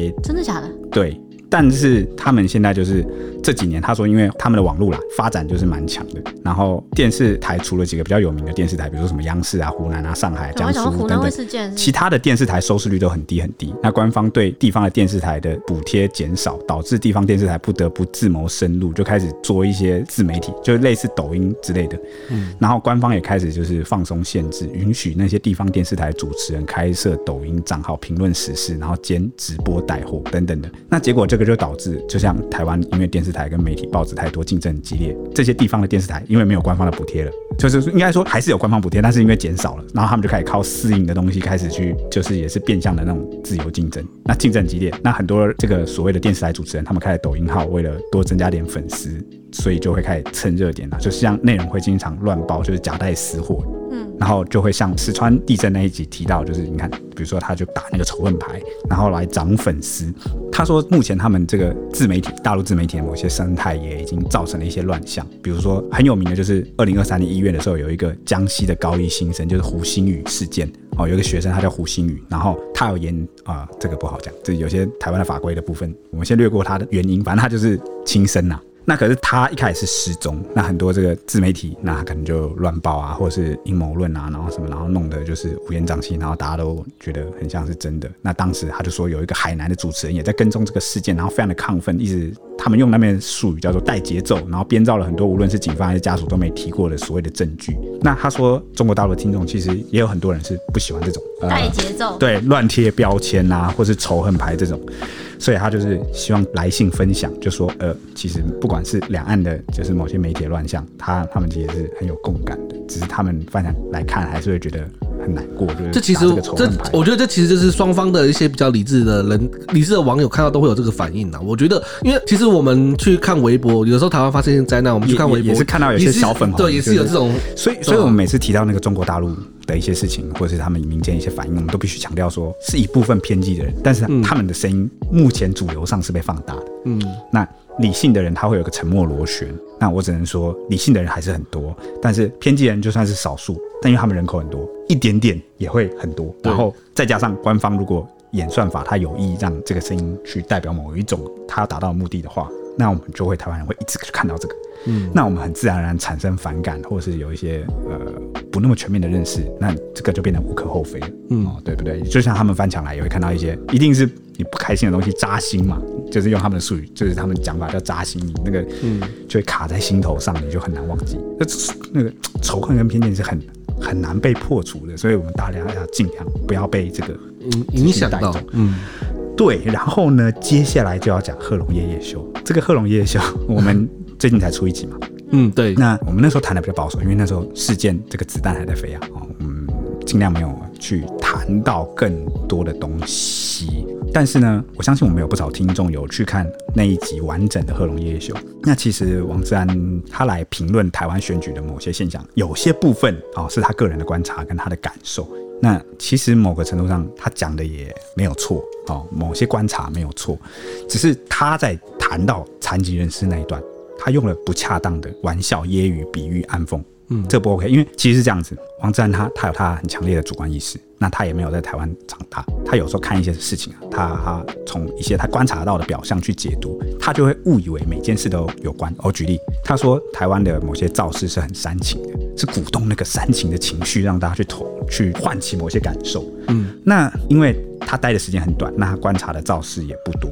欸，真的假的？对，但是他们现在就是这几年他说，因为他们的网络啦发展就是蛮强的，然后电视台除了几个比较有名的电视台，比如说什么央视啊、湖南啊、上海、江苏等等，其他的电视台收视率都很低很低。那官方对地方的电视台的补贴减少，导致地方电视台不得不自谋生路，就开始做一些自媒体，就类似抖音之类的。嗯，然后官方也开始就是放松限制，允许那些地方电视台主持人开设抖音账号评论时事，然后兼直播带货等等的。那结果这个就导致，就像台湾因为电视台跟媒体报纸太多，竞争很激烈，这些地方的电视台因为没有官方的补贴了，就是应该说还是有官方补贴，但是因为减少了，然后他们就开始靠私营的东西开始去，就是也是变相的那种自由竞争。那竞争激烈，那很多这个所谓的电视台主持人，他们开了抖音号，为了多增加点粉丝，所以就会开始蹭热点了，就是像内容会经常乱报，就是夹带私货。嗯，然后就会像四川地震那一集提到，就是你看，比如说他就打那个仇恨牌，然后来涨粉丝。他说目前他们这个自媒体，大陆自媒体的某些生态也已经造成了一些乱象。比如说很有名的就是二零二三年一月的时候，有一个江西的高一新生，就是胡星宇事件。哦，有一个学生他叫胡星宇，然后他有言啊、这个不好讲，这有些台湾的法规的部分，我们先略过他的原因，反正他就是轻生呐、那可是他一开始是失踪，那很多这个自媒体，那可能就乱报啊，或者是阴谋论啊，然后什么，然后弄得就是乌烟瘴气，然后大家都觉得很像是真的。那当时他就说有一个海南的主持人也在跟踪这个事件，然后非常的亢奋，一直他们用那边术语叫做带节奏，然后编造了很多无论是警方还是家属都没提过的所谓的证据。那他说中国大陆的听众其实也有很多人是不喜欢这种带节奏，对，乱贴标签啊，或是仇恨牌这种。所以他就是希望来信分享，就说呃，其实不管是两岸的，就是某些媒体乱象，他他们其实是很有共感的，只是他们反正来看还是会觉得很难过。就是这其实这我觉得这其实就是双方的一些比较理智的人、理智的网友看到都会有这个反应呐。我觉得，因为其实我们去看微博，有时候台湾发生一些灾难，我们去看微博也，也是看到有些小粉红，对，也是有这种。所以，所以我们每次提到那个中国大陆。的一些事情，或者是他们民间一些反应，我们都必须强调说，是一部分偏激的人，但是他们的声音目前主流上是被放大的。嗯，那理性的人他会有个沉默螺旋，那我只能说，理性的人还是很多，但是偏激人就算是少数，但因为他们人口很多，一点点也会很多，然后再加上官方如果演算法，他有意让这个声音去代表某一种他要达到的目的的话，那我们就会台湾人会一直去看到这个。嗯，那我们很自然而然产生反感，或者是有一些呃不那么全面的认识，那这个就变得无可厚非了。嗯，哦，对不对？就像他们翻墙来，也会看到一些一定是你不开心的东西扎心嘛，就是用他们的术语，就是他们讲法叫扎心，你那个嗯就会卡在心头上，你就很难忘记。那那个仇恨跟偏见是很很难被破除的，所以我们大家要尽量不要被这个影影响到。嗯，对。然后呢，接下来就要讲贺龙夜夜秀。这个贺龙夜夜秀，我们。最近才出一集嘛，嗯，对。那我们那时候谈的比较保守，因为那时候事件这个子弹还在飞啊，哦，嗯，尽量没有去谈听到更多的东西。但是呢，我相信我们有不少听众有去看那一集完整的贺龙夜秀。那其实王志安他来评论台湾选举的某些现象，有些部分啊，是他个人的观察跟他的感受。那其实某个程度上，他讲的也没有错哦，某些观察没有错，只是他在谈到残疾人士那一段。他用了不恰当的玩笑、揶揄、比喻、暗讽，嗯，这不 OK，因为其实是这样子。王志安他他有他很强烈的主观意识，那他也没有在台湾长大，他有时候看一些事情啊，他他从一些他观察到的表象去解读，他就会误以为每件事都有关。我举例，他说台湾的某些造势是很煽情的，是鼓动那个煽情的情绪，让大家去投去唤起某些感受。嗯，那因为他待的时间很短，那他观察的造势也不多。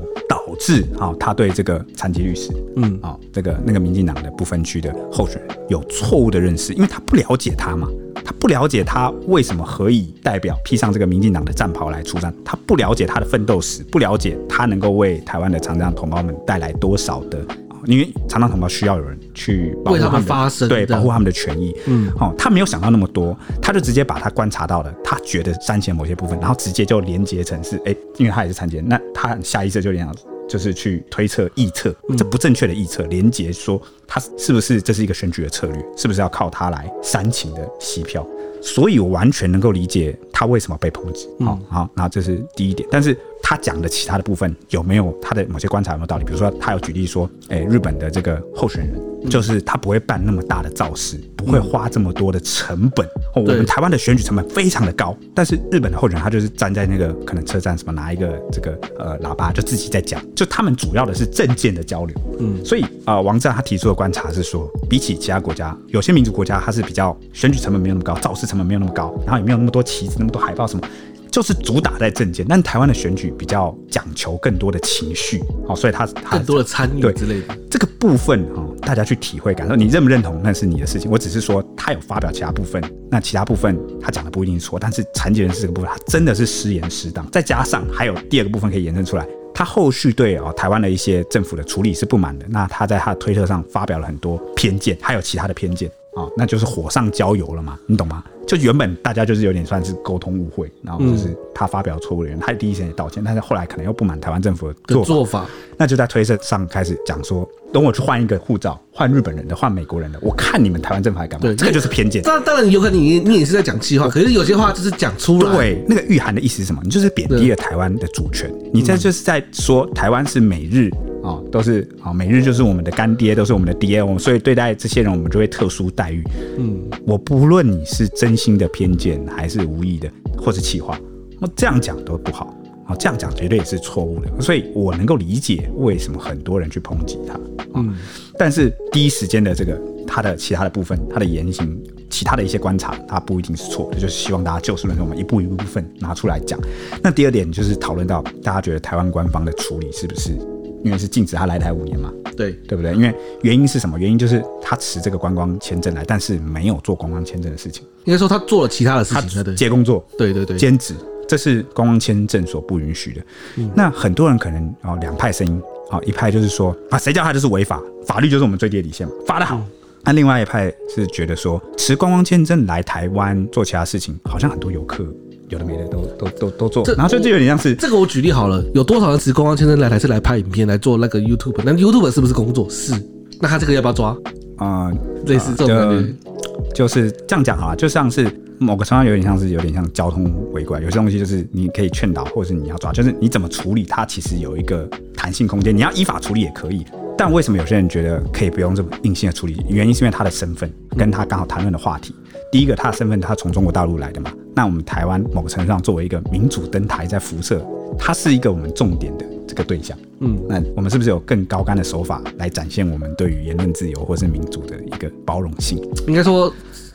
导致啊，他对这个残疾律师，嗯啊，这个那个民进党的不分区的候选人有错误的认识，因为他不了解他嘛，他不了解他为什么何以代表披上这个民进党的战袍来出战，他不了解他的奋斗史，不了解他能够为台湾的残障同胞们带来多少的，因为残障同胞需要有人去保护他们，对，保护他们的权益，嗯，哦，他没有想到那么多，他就直接把他观察到了，他觉得删减某些部分，然后直接就连接成是，哎，因为他也是残疾人，那他下意识就连。就是去推测、臆测，这不正确的臆测，连结说他是不是这是一个选举的策略，是不是要靠他来煽情的洗票？所以我完全能够理解他为什么被抨击。好，好，那这是第一点。但是他讲的其他的部分有没有他的某些观察有没有道理？比如说他有举例说，哎，日本的这个候选人。就是他不会办那么大的造势，不会花这么多的成本。哦，我们台湾的选举成本非常的高，但是日本的候选人他就是站在那个可能车站什么拿一个这个呃喇叭就自己在讲，就他们主要的是政见的交流。嗯，所以啊，呃，王志安他提出的观察是说，比起其他国家，有些民族国家他是比较选举成本没有那么高，造势成本没有那么高，然后也没有那么多旗子、那么多海报什么。就是主打在政见，但台湾的选举比较讲求更多的情绪，哦，所以他更多的参与之类的这个部分哈，大家去体会感受，你认不认同那是你的事情。我只是说他有发表其他部分，那其他部分他讲的不一定错，但是残疾人士这个部分他真的是失言失当，再加上还有第二个部分可以延伸出来，他后续对啊台湾的一些政府的处理是不满的，那他在他的推特上发表了很多偏见，还有其他的偏见啊，那就是火上浇油了嘛，你懂吗？就原本大家就是有点算是沟通误会，然后就是他发表错误的人，他第一时间也道歉，但是后来可能又不满台湾政府的做法，做法，那就在推特上开始讲说，等我去换一个护照，换日本人的，换美国人的，我看你们台湾政府还干嘛？对，这个就是偏见。当当然有可能你你也是在讲气话，可是有些话就是讲出来。对，那个御寒的意思是什么？你就是贬低了台湾的主权，你这就是在说台湾是美日。哦，都是啊，美日就是我们的干爹，都是我们的爹，我们所以对待这些人，我们就会特殊待遇。嗯，我不论你是真心的偏见，还是无意的，或是气话，那这样讲都不好。啊，这样讲绝对也是错误的。所以我能够理解为什么很多人去抨击他。嗯，但是第一时间的这个他的其他的部分，他的言行，其他的一些观察，他不一定是错的，就是希望大家就事论事，我们一步一步部分拿出来讲。那第二点就是讨论到大家觉得台湾官方的处理是不是？因为是禁止他来台五年嘛，对对不对？因为原因是什么？原因就是他持这个观光签证来，但是没有做观光签证的事情。应该说他做了其他的事情，他接工作，对对对，兼职，这是观光签证所不允许的。嗯、那很多人可能哦，两派声音啊，一派就是说啊，谁叫他就是违法，法律就是我们最低的底线，发的好。那、嗯、另外一派是觉得说，持观光签证来台湾做其他事情，好像很多游客。有的没的都都都都做，然后就就有点像是这个。我举例好了，有多少人持观光签证来台是来拍影片来做那个 YouTube？那 YouTube 是不是工作？是。那他这个要不要抓？啊、呃，类似这种感觉，就是这样讲好了，就像是某个程度有点像是有点像交通违规，有些东西就是你可以劝导，或者是你要抓，就是你怎么处理它，其实有一个弹性空间。你要依法处理也可以，但为什么有些人觉得可以不用这么硬性的处理？原因是因为他的身份跟他刚好谈论的话题。第一个，他的身份他从中国大陆来的嘛。那我们台湾某个程度上作为一个民主灯台在辐射，他是一个我们重点的这个对象。嗯，那我们是不是有更高干的手法来展现我们对于言论自由或是民主的一个包容性？应该说，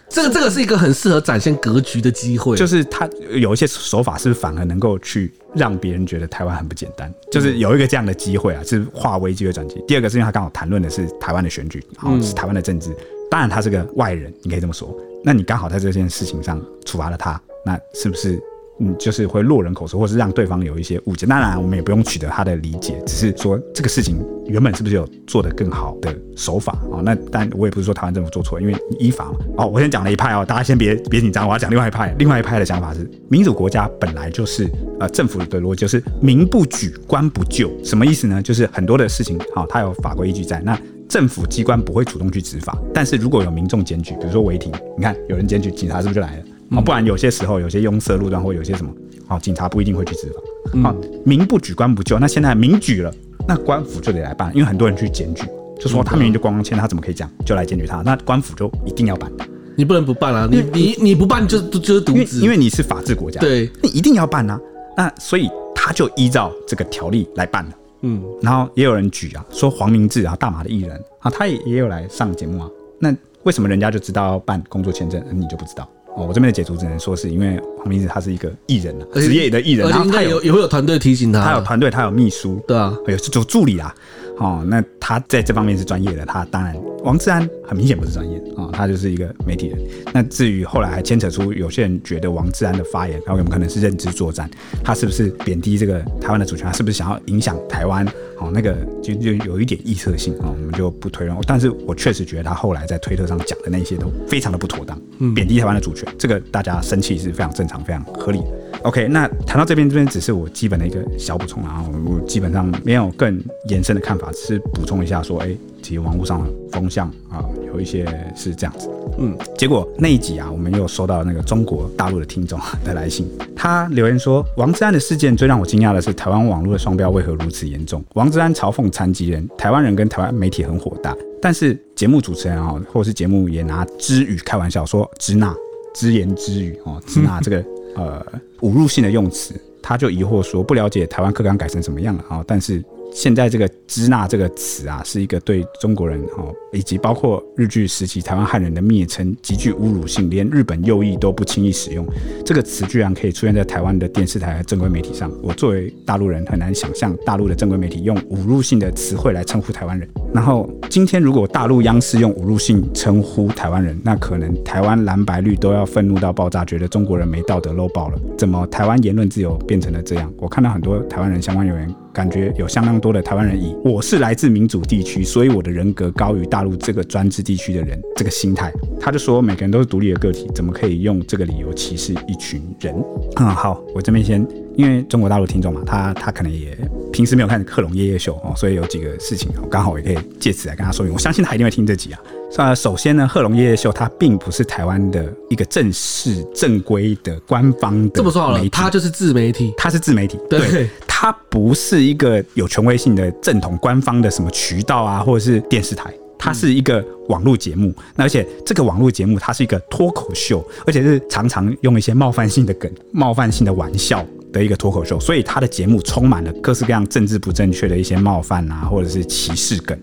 这个这个是一个很适合展现格局的机会。就是他有一些手法，是反而能够去让别人觉得台湾很不简单？就是有一个这样的机会啊，是化危机为转机。第二个是因为他刚好谈论的是台湾的选举，然后是台湾的政治。当然他是个外人，你可以这么说。那你刚好在这件事情上处罚了他。那是不是嗯，就是会落人口舌，或是让对方有一些误解？当然，我们也不用取得他的理解，只是说这个事情原本是不是有做得更好的手法啊？那但我也不是说台湾政府做错，因为依法嘛。哦，我先讲了一派哦，大家先别别紧张，我要讲另外一派。另外一派的想法是，民主国家本来就是呃，政府的逻辑就是民不举，官不究。什么意思呢？就是很多的事情，好，它有法规依据在，那政府机关不会主动去执法，但是如果有民众检举，比如说违停，你看有人检举，警察是不是就来了？啊，不然有些时候有些拥塞路段或有些什么，啊，警察不一定会去执法。啊，民不举，官不究。那现在民举了，那官府就得来办，因为很多人去检举，就说他明明就光光签，他怎么可以讲？就来检举他，那官府就一定要办。你不能不办啊！你你你不办就就是渎职，因为你是法治国家，对，你一定要办啊。那所以他就依照这个条例来办了。嗯，然后也有人举啊，说黄明志啊，大马的艺人啊，他也也有来上节目啊。那为什么人家就知道要办工作签证，你就不知道？哦，我这边的解读只能说是因为黄明志他是一个艺人啊，职业的艺人，然后他有也会有团队提醒他，他有团队，他有秘书，对啊，有有助理啊。哦，那他在这方面是专业的，他当然王志安很明显不是专业啊、他就是一个媒体人。那至于后来还牵扯出有些人觉得王志安的发言，然后有有可能是认知作战？他是不是贬低这个台湾的主权？他是不是想要影响台湾？哦，那个就就有一点臆测性啊、哦，我们就不推论。但是我确实觉得他后来在推特上讲的那些都非常的不妥当，贬低台湾的主权，这个大家生气是非常正常、非常合理的。OK，那谈到这边，这边只是我基本的一个小补充啊，我基本上没有更延伸的看法，只是补充一下说，哎、欸，其实网络上的风向啊，有一些是这样子。嗯，结果那一集啊，我们又收到那个中国大陆的听众的来信，他留言说，王志安的事件最让我惊讶的是，台湾网络的双标为何如此严重？王志安嘲讽残疾人，台湾人跟台湾媒体很火大。但是节目主持人啊，或者是节目也拿之语开玩笑说支那只言支语哦，支那这个呃侮辱性的用词，他就疑惑说不了解台湾课纲改成什么样了啊，但是。现在这个“支那”这个词啊，是一个对中国人哦，以及包括日据时期台湾汉人的蔑称，极具侮辱性，连日本右翼都不轻易使用。这个词居然可以出现在台湾的电视台和正规媒体上，我作为大陆人很难想象大陆的正规媒体用侮辱性的词汇来称呼台湾人。然后今天如果大陆央视用侮辱性称呼台湾人，那可能台湾蓝白绿都要愤怒到爆炸，觉得中国人没道德漏爆了。怎么台湾言论自由变成了这样？我看到很多台湾人相关留言。感觉有相当多的台湾人以我是来自民主地区，所以我的人格高于大陆这个专制地区的人这个心态，他就说每个人都是独立的个体，怎么可以用这个理由歧视一群人？嗯，好，我这边先，因为中国大陆听众嘛，他他可能也平时没有看《克隆夜夜秀》哦，所以有几个事情刚好也可以借此来跟他说明。我相信他一定会听这集啊。呃，首先呢，《贺龙夜夜秀》它并不是台湾的一个正式正规的官方的这么说好了，它就是自媒体，它是自媒体，对。对它不是一个有权威性的正统官方的什么渠道啊，或者是电视台，它是一个网络节目。那而且这个网络节目它是一个脱口秀，而且是常常用一些冒犯性的梗、冒犯性的玩笑的一个脱口秀，所以它的节目充满了各式各样政治不正确的一些冒犯啊，或者是歧视梗。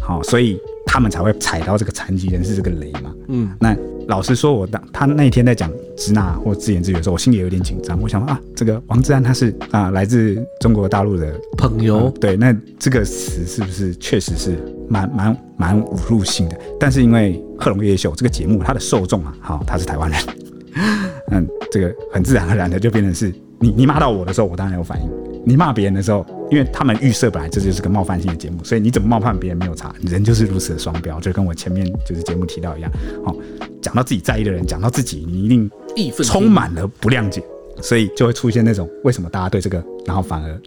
好，所以他们才会踩到这个残疾人士这个雷嘛。嗯，那。老实说，我当他那一天在讲支那或自言自语的时候，我心里有点紧张。我想说啊，这个王志安他是啊来自中国大陆的朋友，嗯，对，那这个词是不是确实是蛮蛮蛮侮辱性的？但是因为《贺龙夜夜秀》这个节目，它的受众啊，好，他是台湾人，[laughs] 嗯，这个很自然而然的就变成是你你骂到我的时候，我当然有反应；你骂别人的时候。因为他们预设本来这就是个冒犯性的节目，所以你怎么冒犯别人没有差，人就是如此的双标，就跟我前面就是节目提到一样。好，讲到自己在意的人，讲到自己，你一定充满了不谅解，所以就会出现那种为什么大家对这个，然后反而，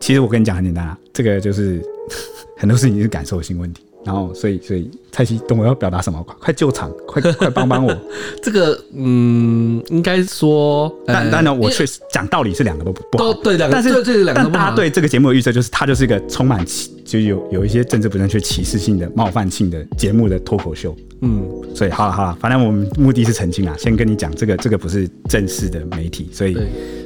其实我跟你讲很简单啊，这个就是 [laughs] 很多事情是感受性问题。然后，所以，所以蔡西懂我要表达什么？快快救场，[laughs] 快快帮帮我！这个，嗯，应该说，但当然，我确实讲道理是两个都不好，对，两个，但是这两个，但大家对这个节目的预测就是，它就是一个充满歧，就有有一些政治不正确、歧视性的、冒犯性的节目的脱口秀。嗯，所以好了好了，反正我们目的是澄清啊，先跟你讲，这个这个不是正式的媒体，所以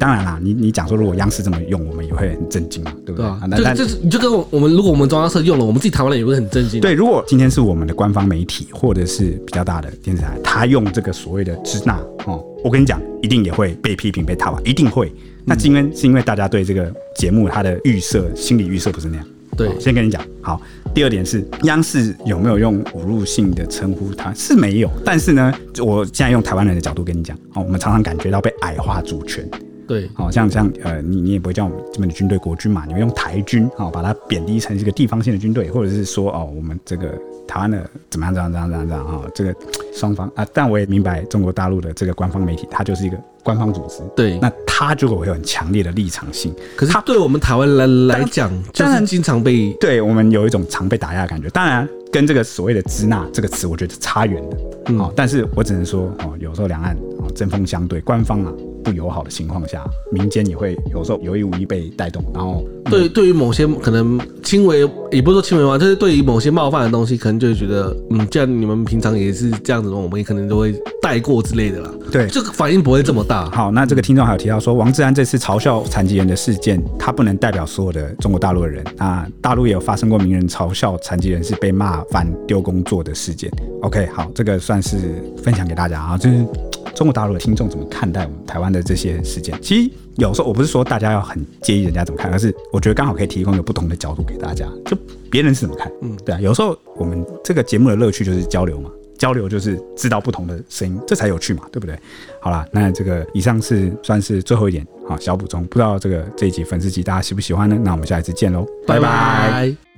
当然啦，你你讲说如果央视这么用，我们也会很震惊嘛，对不对？啊，那就是你就跟我们如果我们中央社用了，我们自己台湾人也会很震惊。对，如果今天是我们的官方媒体或者是比较大的电视台，他用这个所谓的支那哦，我跟你讲，一定也会被批评被挞伐，一定会。那今天是因为大家对这个节目它的预设心理预设不是那样。对，先跟你讲好。第二点是，央视有没有用侮辱性的称呼他？是没有。但是呢，我现在用台湾人的角度跟你讲，哦，我们常常感觉到被矮化主权。对，好像像呃，你你也不会叫我们这边的军队国军嘛，你会用台军，好，把它贬低成一个地方性的军队，或者是说哦，我们这个台湾的怎么样怎么样怎么样怎么样啊？这个双方啊，但我也明白中国大陆的这个官方媒体，它就是一个官方组织。对，那它就会有很强烈的立场性。可是它对我们台湾人来讲，就是经常被对我们有一种常被打压的感觉。当然，跟这个所谓的“支那”这个词，我觉得差远了。嗯，但是我只能说哦，有时候两岸哦针锋相对，官方啊。不友好的情况下，民间也会有时候有意无意被带动，然后对对于某些可能轻微，也不是说轻微嘛，就是对于某些冒犯的东西，可能就会觉得，嗯，既然你们平常也是这样子的，我们也可能都会带过之类的啦。对，这个反应不会这么大。好，那这个听众还有提到说，王志安这次嘲笑残疾人的事件，他不能代表所有的中国大陆的人那，大陆也有发生过名人嘲笑残疾人是被骂反丢工作的事件。OK，好，这个算是分享给大家啊，就是。中国大陆的听众怎么看待我们台湾的这些事件？其实有时候我不是说大家要很介意人家怎么看，而是我觉得刚好可以提供一个不同的角度给大家。就别人是怎么看，嗯，对啊。有时候我们这个节目的乐趣就是交流嘛，交流就是知道不同的声音，这才有趣嘛，对不对？好啦，那这个以上是算是最后一点，啊，小补充。不知道这个这一集粉丝集大家喜不喜欢呢？那我们下一次见喽，拜拜。拜拜。